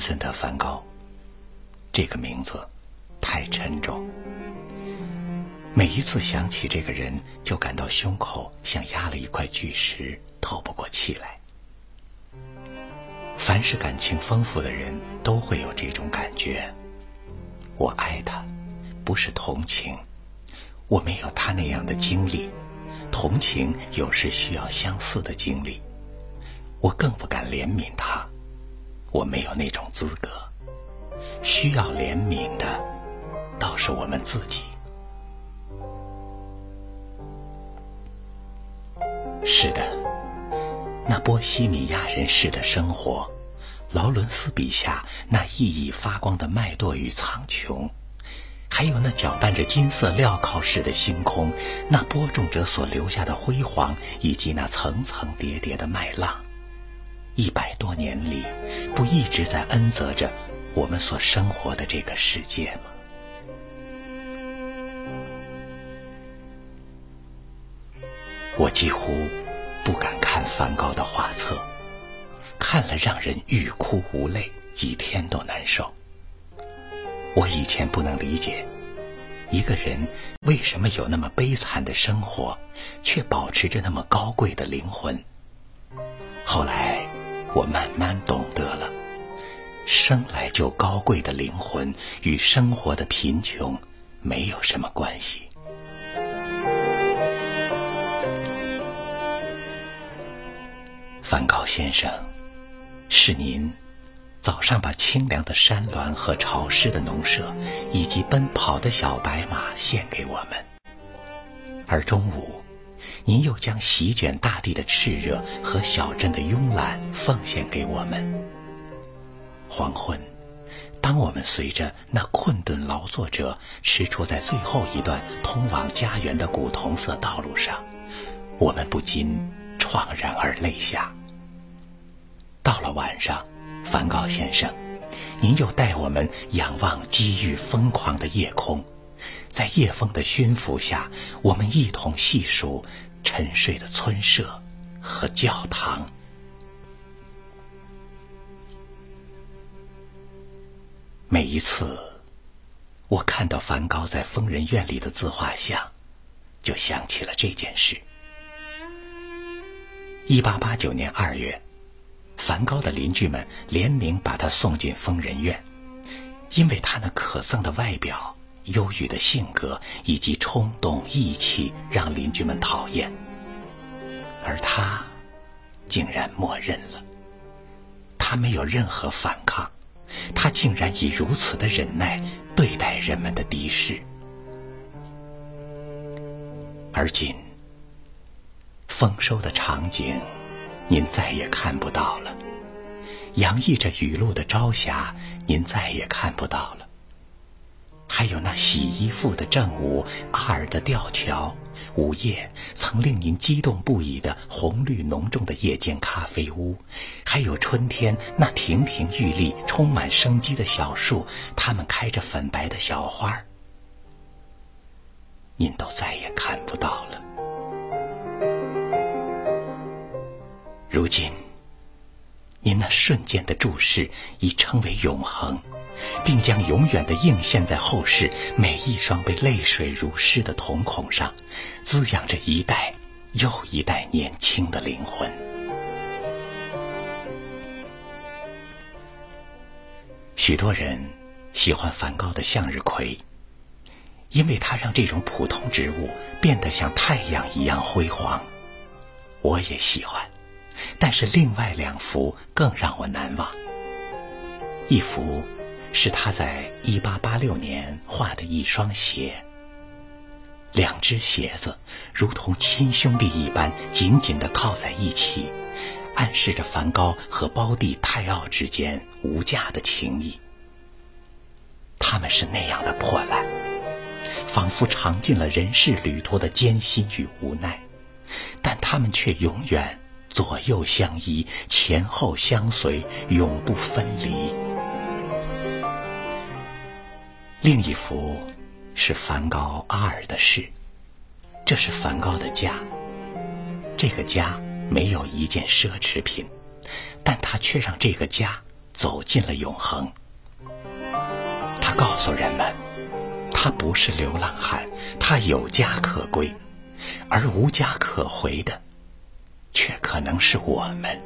森特·梵高，这个名字太沉重。每一次想起这个人，就感到胸口像压了一块巨石，透不过气来。凡是感情丰富的人都会有这种感觉。我爱他，不是同情，我没有他那样的经历。同情有时需要相似的经历，我更不敢怜悯他，我没有那种资格。需要怜悯的，倒是我们自己。是的，那波西米亚人式的生活，劳伦斯笔下那熠熠发光的麦垛与苍穹，还有那搅拌着金色镣铐似的星空，那播种者所留下的辉煌，以及那层层叠叠的麦浪，一百多年里，不一直在恩泽着我们所生活的这个世界吗？我几乎不敢看梵高的画册，看了让人欲哭无泪，几天都难受。我以前不能理解，一个人为什么有那么悲惨的生活，却保持着那么高贵的灵魂。后来我慢慢懂得了，生来就高贵的灵魂与生活的贫穷没有什么关系。梵高先生，是您早上把清凉的山峦和潮湿的农舍，以及奔跑的小白马献给我们；而中午，您又将席卷大地的炽热和小镇的慵懒奉献给我们。黄昏，当我们随着那困顿劳作者驰出在最后一段通往家园的古铜色道路上，我们不禁怆然而泪下。到了晚上，梵高先生，您又带我们仰望机遇疯狂的夜空，在夜风的熏拂下，我们一同细数沉睡的村舍和教堂。每一次，我看到梵高在疯人院里的自画像，就想起了这件事。一八八九年二月。梵高的邻居们联名把他送进疯人院，因为他那可憎的外表、忧郁的性格以及冲动义气，让邻居们讨厌。而他，竟然默认了。他没有任何反抗，他竟然以如此的忍耐对待人们的敌视。而今，丰收的场景。您再也看不到了，洋溢着雨露的朝霞，您再也看不到了。还有那洗衣服的正午，阿尔的吊桥，午夜曾令您激动不已的红绿浓重的夜间咖啡屋，还有春天那亭亭玉立、充满生机的小树，它们开着粉白的小花儿您都再也看不到了。如今，您那瞬间的注视已成为永恒，并将永远的映现在后世每一双被泪水如湿的瞳孔上，滋养着一代又一代年轻的灵魂。许多人喜欢梵高的向日葵，因为它让这种普通植物变得像太阳一样辉煌。我也喜欢。但是另外两幅更让我难忘。一幅是他在1886年画的一双鞋，两只鞋子如同亲兄弟一般紧紧地靠在一起，暗示着梵高和胞弟泰奥之间无价的情谊。他们是那样的破烂，仿佛尝尽了人世旅途的艰辛与无奈，但他们却永远。左右相依，前后相随，永不分离。另一幅是梵高阿尔的诗，这是梵高的家。这个家没有一件奢侈品，但他却让这个家走进了永恒。他告诉人们，他不是流浪汉，他有家可归，而无家可回的，却可能是我们。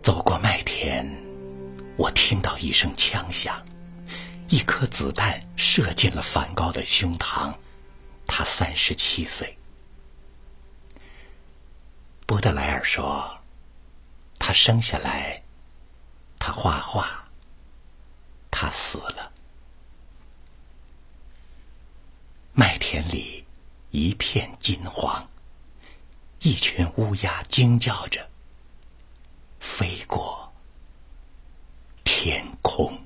走过麦田，我听到一声枪响，一颗子弹射进了梵高的胸膛。他三十七岁。波德莱尔说：“他生下来，他画画，他死了。”麦田里一片金黄，一群乌鸦惊叫着飞过天空。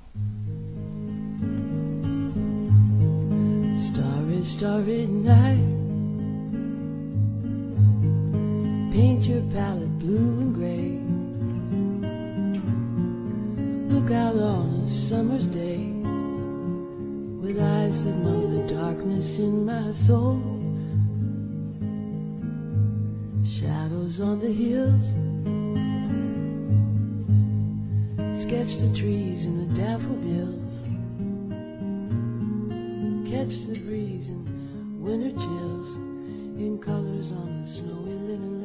Starry, starry night, Paint your palette blue and gray. Look out on a summer's day with eyes that know the darkness in my soul. Shadows on the hills. Sketch the trees and the daffodils. Catch the breeze and winter chills in colors on the snowy linen